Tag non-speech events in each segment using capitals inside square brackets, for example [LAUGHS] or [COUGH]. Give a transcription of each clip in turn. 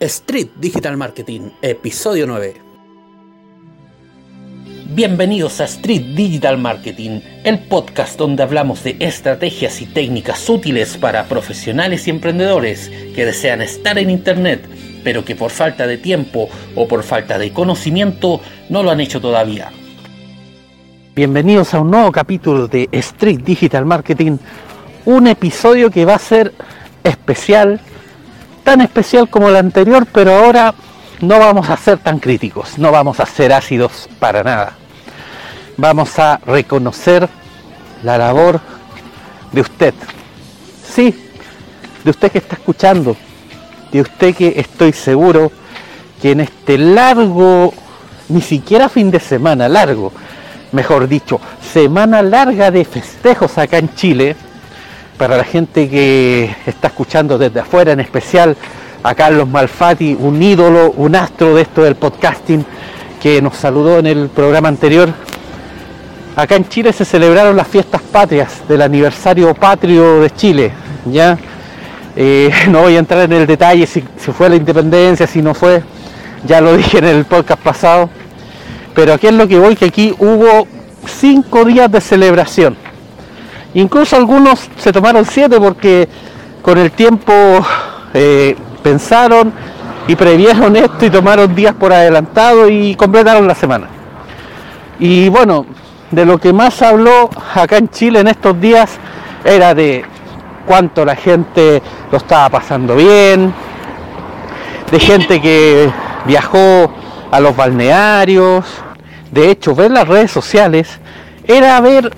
Street Digital Marketing, episodio 9. Bienvenidos a Street Digital Marketing, el podcast donde hablamos de estrategias y técnicas útiles para profesionales y emprendedores que desean estar en Internet, pero que por falta de tiempo o por falta de conocimiento no lo han hecho todavía. Bienvenidos a un nuevo capítulo de Street Digital Marketing, un episodio que va a ser especial tan especial como la anterior, pero ahora no vamos a ser tan críticos, no vamos a ser ácidos para nada. Vamos a reconocer la labor de usted. Sí, de usted que está escuchando, de usted que estoy seguro que en este largo, ni siquiera fin de semana, largo, mejor dicho, semana larga de festejos acá en Chile, para la gente que está escuchando desde afuera, en especial a Carlos Malfatti, un ídolo, un astro de esto del podcasting, que nos saludó en el programa anterior. Acá en Chile se celebraron las fiestas patrias del aniversario patrio de Chile. ¿ya? Eh, [LAUGHS] no voy a entrar en el detalle si, si fue la independencia, si no fue, ya lo dije en el podcast pasado. Pero aquí es lo que voy, que aquí hubo cinco días de celebración Incluso algunos se tomaron siete porque con el tiempo eh, pensaron y previeron esto y tomaron días por adelantado y completaron la semana. Y bueno, de lo que más habló acá en Chile en estos días era de cuánto la gente lo estaba pasando bien, de gente que viajó a los balnearios. De hecho, ver las redes sociales era ver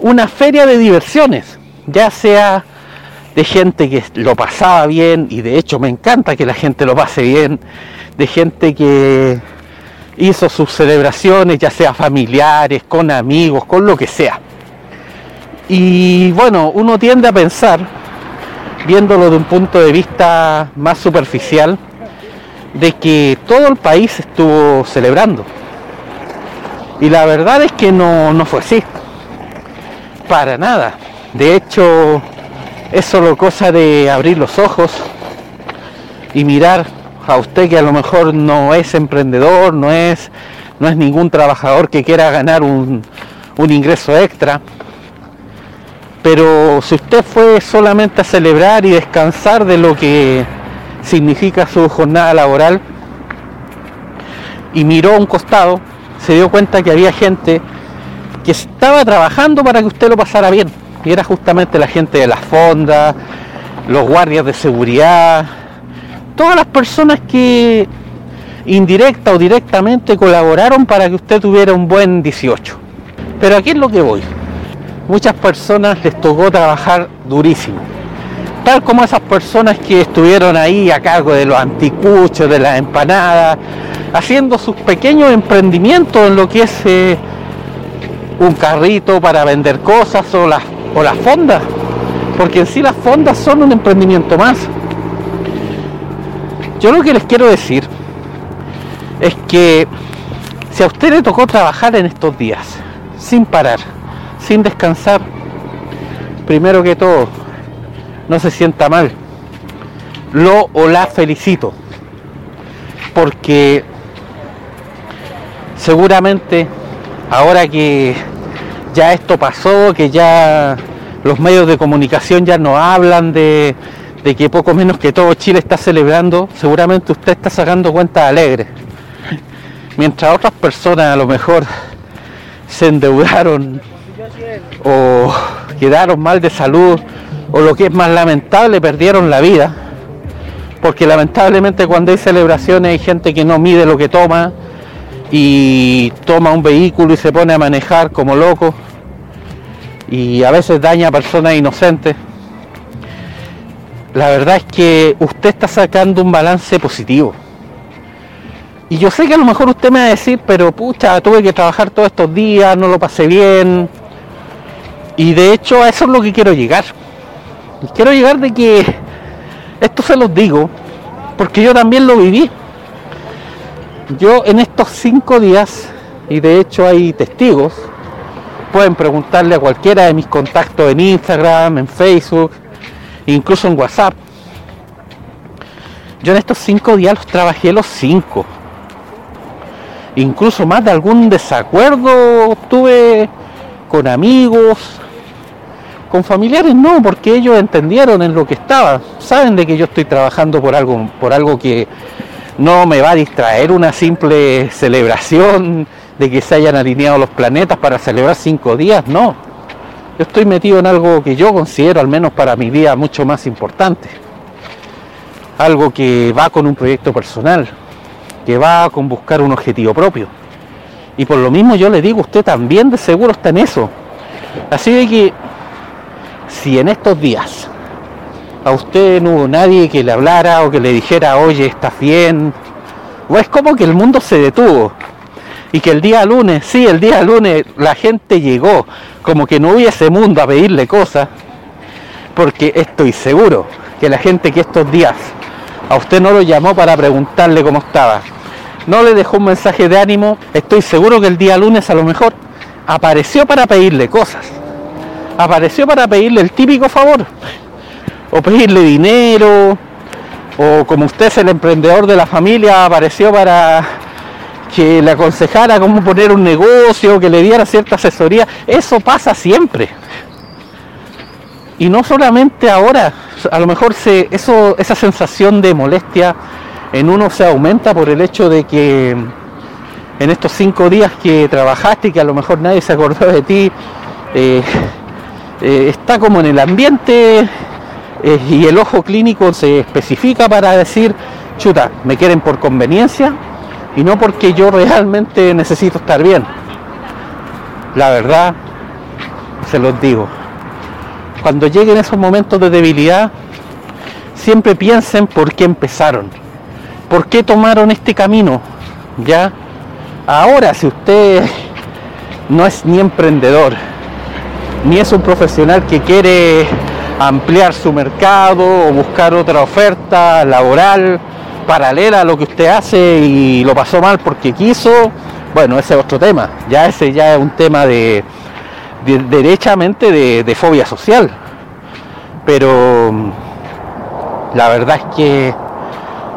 una feria de diversiones, ya sea de gente que lo pasaba bien, y de hecho me encanta que la gente lo pase bien, de gente que hizo sus celebraciones, ya sea familiares, con amigos, con lo que sea. Y bueno, uno tiende a pensar, viéndolo de un punto de vista más superficial, de que todo el país estuvo celebrando. Y la verdad es que no, no fue así. Para nada. De hecho, es solo cosa de abrir los ojos y mirar a usted que a lo mejor no es emprendedor, no es, no es ningún trabajador que quiera ganar un, un ingreso extra. Pero si usted fue solamente a celebrar y descansar de lo que significa su jornada laboral y miró a un costado, se dio cuenta que había gente que estaba trabajando para que usted lo pasara bien. Y era justamente la gente de las fondas, los guardias de seguridad, todas las personas que indirecta o directamente colaboraron para que usted tuviera un buen 18. Pero aquí es lo que voy. Muchas personas les tocó trabajar durísimo. Tal como esas personas que estuvieron ahí a cargo de los anticuchos, de las empanadas, haciendo sus pequeños emprendimientos en lo que es eh, un carrito para vender cosas o las, o las fondas, porque en sí las fondas son un emprendimiento más. Yo lo que les quiero decir es que si a usted le tocó trabajar en estos días, sin parar, sin descansar, primero que todo, no se sienta mal. Lo o la felicito. Porque seguramente ahora que ya esto pasó, que ya los medios de comunicación ya no hablan de, que poco menos que todo Chile está celebrando, seguramente usted está sacando cuentas alegres. Mientras otras personas a lo mejor se endeudaron o quedaron mal de salud o lo que es más lamentable, perdieron la vida. Porque lamentablemente cuando hay celebraciones hay gente que no mide lo que toma, y toma un vehículo y se pone a manejar como loco y a veces daña a personas inocentes. La verdad es que usted está sacando un balance positivo. Y yo sé que a lo mejor usted me va a decir, pero pucha, tuve que trabajar todos estos días, no lo pasé bien. Y de hecho a eso es lo que quiero llegar. quiero llegar de que esto se los digo, porque yo también lo viví. Yo en estos cinco días, y de hecho hay testigos, pueden preguntarle a cualquiera de mis contactos en Instagram, en Facebook, incluso en WhatsApp. Yo en estos cinco días los trabajé los cinco. Incluso más de algún desacuerdo tuve con amigos, con familiares no, porque ellos entendieron en lo que estaba. Saben de que yo estoy trabajando por algo, por algo que no me va a distraer una simple celebración de que se hayan alineado los planetas para celebrar cinco días, no. Yo estoy metido en algo que yo considero, al menos para mi vida, mucho más importante. Algo que va con un proyecto personal, que va con buscar un objetivo propio. Y por lo mismo yo le digo, usted también de seguro está en eso. Así de que si en estos días a usted no hubo nadie que le hablara o que le dijera, oye, estás bien, o es como que el mundo se detuvo y que el día lunes, sí, el día lunes la gente llegó, como que no hubiese mundo a pedirle cosas, porque estoy seguro que la gente que estos días a usted no lo llamó para preguntarle cómo estaba, no le dejó un mensaje de ánimo, estoy seguro que el día lunes a lo mejor apareció para pedirle cosas, apareció para pedirle el típico favor, o pedirle dinero, o como usted es el emprendedor de la familia, apareció para que le aconsejara cómo poner un negocio, que le diera cierta asesoría. Eso pasa siempre. Y no solamente ahora, a lo mejor se, eso, esa sensación de molestia en uno se aumenta por el hecho de que en estos cinco días que trabajaste y que a lo mejor nadie se acordó de ti, eh, eh, está como en el ambiente eh, y el ojo clínico se especifica para decir, chuta, me quieren por conveniencia y no porque yo realmente necesito estar bien. La verdad, se los digo, cuando lleguen esos momentos de debilidad, siempre piensen por qué empezaron, por qué tomaron este camino. Ya, ahora si usted no es ni emprendedor, ni es un profesional que quiere ampliar su mercado o buscar otra oferta laboral, paralela a lo que usted hace y lo pasó mal porque quiso, bueno, ese es otro tema. Ya ese ya es un tema de, derechamente de, fobia social. Pero la verdad es que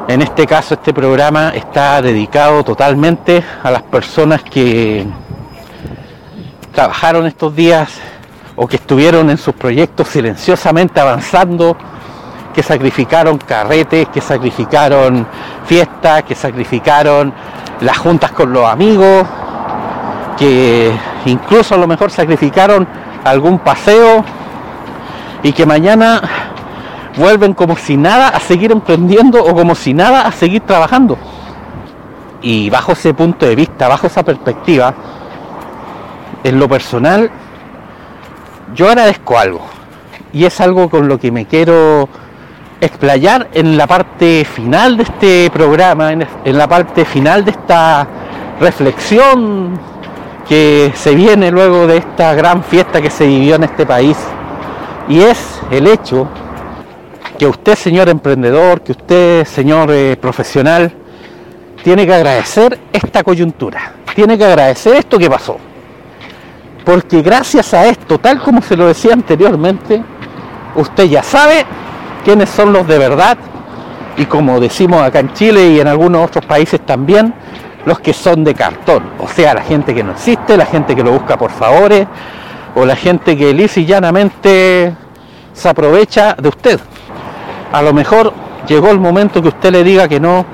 en este caso este programa está dedicado totalmente a las personas que trabajaron estos días o que estuvieron en sus proyectos silenciosamente avanzando que sacrificaron carretes, que sacrificaron fiestas, que sacrificaron las juntas con los amigos, que incluso a lo mejor sacrificaron algún paseo y que mañana vuelven como si nada a seguir emprendiendo o como si nada a seguir trabajando. Y bajo ese punto de vista, bajo esa perspectiva, en lo personal, yo agradezco algo. Y es algo con lo que me quiero explayar en la parte final de este programa, en, la parte final de esta reflexión que se viene luego de esta gran fiesta que se vivió en este país. Y es el hecho que usted, señor emprendedor, que usted, señor eh, profesional, tiene que agradecer esta coyuntura, tiene que agradecer esto que pasó. Porque gracias a esto, tal como se lo decía anteriormente, usted ya sabe quiénes son los de verdad y como decimos acá en Chile y en algunos otros países también, los que son de cartón, o sea, la gente que no existe, la gente que lo busca por favores o la gente que lisa llanamente se aprovecha de usted. A lo mejor llegó el momento que usted le diga que no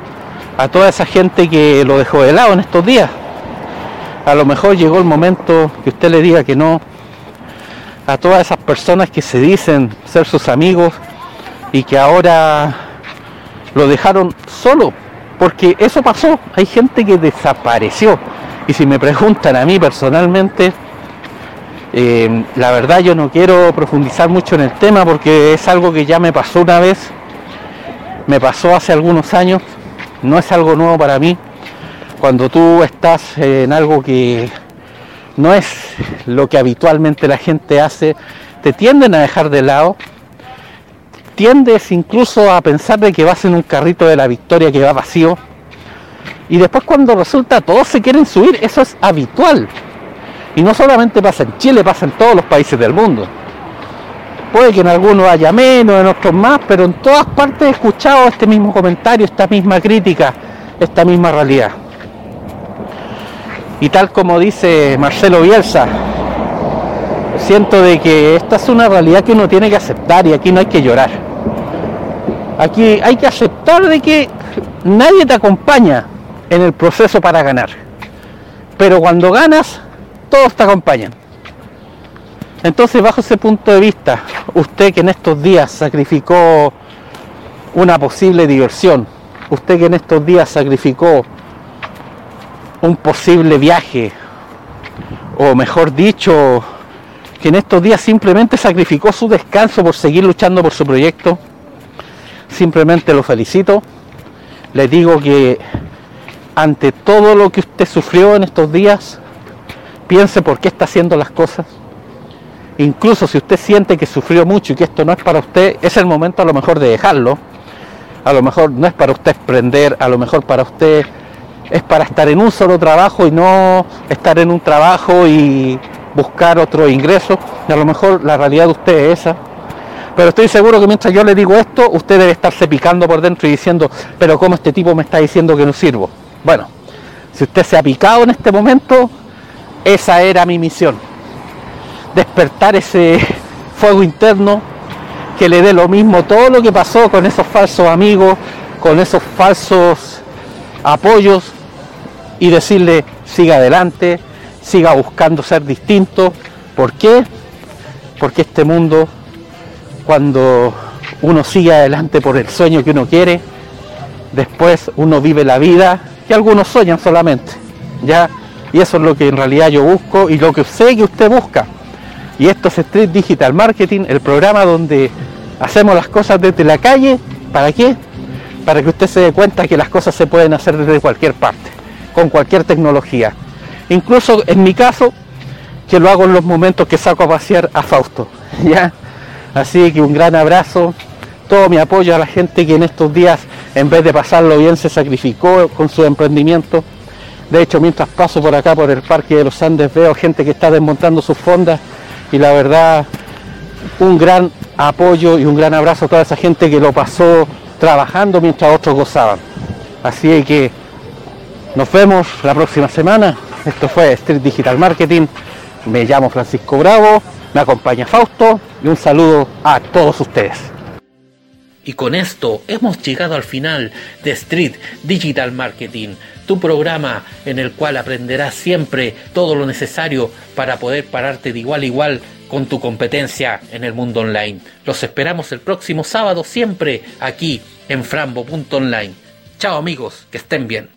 a toda esa gente que lo dejó de lado en estos días. A lo mejor llegó el momento que usted le diga que no a todas esas personas que se dicen ser sus amigos y que ahora lo dejaron solo, porque eso pasó, hay gente que desapareció. Y si me preguntan a mí personalmente, eh, la verdad yo no quiero profundizar mucho en el tema porque es algo que ya me pasó una vez, me pasó hace algunos años, no es algo nuevo para mí. Cuando tú estás en algo que no es lo que habitualmente la gente hace, te tienden a dejar de lado tiendes incluso a pensar de que vas en un carrito de la victoria que va vacío. Y después cuando resulta todos se quieren subir, eso es habitual. Y no solamente pasa en Chile, pasa en todos los países del mundo. Puede que en algunos haya menos, en otros más, pero en todas partes he escuchado este mismo comentario, esta misma crítica, esta misma realidad. Y tal como dice Marcelo Bielsa, siento de que esta es una realidad que uno tiene que aceptar y aquí no hay que llorar. Aquí hay que aceptar de que nadie te acompaña en el proceso para ganar. Pero cuando ganas, todos te acompañan. Entonces, bajo ese punto de vista, usted que en estos días sacrificó una posible diversión, usted que en estos días sacrificó un posible viaje, o mejor dicho, que en estos días simplemente sacrificó su descanso por seguir luchando por su proyecto, simplemente lo felicito. Le digo que ante todo lo que usted sufrió en estos días, piense por qué está haciendo las cosas Incluso si usted siente que sufrió mucho y que esto no es para usted, es el momento a lo mejor de dejarlo. A lo mejor no es para usted emprender, a lo mejor para usted es para estar en un solo trabajo y no estar en un trabajo y buscar otro ingreso. a lo mejor la realidad de usted es esa. Pero estoy seguro que mientras yo le digo esto, usted debe estarse picando por dentro y diciendo, pero ¿cómo este tipo me está diciendo que no sirvo? Bueno, si usted se ha picado en este momento, esa era mi misión despertar ese fuego interno que le dé lo mismo todo lo que pasó con esos falsos amigos, con esos falsos apoyos y decirle siga adelante, siga buscando ser distinto. ¿Por qué? Porque este mundo, cuando uno sigue adelante por el sueño que uno quiere, después uno vive la vida que algunos sueñan solamente. ¿ya? Y eso es lo que en realidad yo busco y lo que sé que usted busca. Y esto es Street Digital Marketing, el programa donde hacemos las cosas desde la calle. ¿Para qué? Para que usted se dé cuenta que las cosas se pueden hacer desde cualquier parte, con cualquier tecnología. Incluso en mi caso, que lo hago en los momentos que saco a pasear a Fausto. [LAUGHS] ¿ya? Así que un gran abrazo, todo mi apoyo a la gente que en estos días, en vez de pasarlo bien, se sacrificó con su emprendimiento. De hecho, mientras paso por acá, por el Parque de los Andes, veo gente que está desmontando sus fondas y la verdad un gran apoyo y un gran abrazo a toda esa gente que lo pasó trabajando mientras otros gozaban. Así que nos vemos la próxima semana. Esto fue Street Digital Marketing. Me llamo Francisco Bravo, me acompaña Fausto y un saludo a todos ustedes. Y con esto hemos llegado al final de Street Digital Marketing, tu programa en el cual aprenderás siempre todo lo necesario para poder pararte de igual a igual con tu competencia en el mundo online. Los esperamos el próximo sábado siempre aquí en frambo.online. Chao amigos, que estén bien.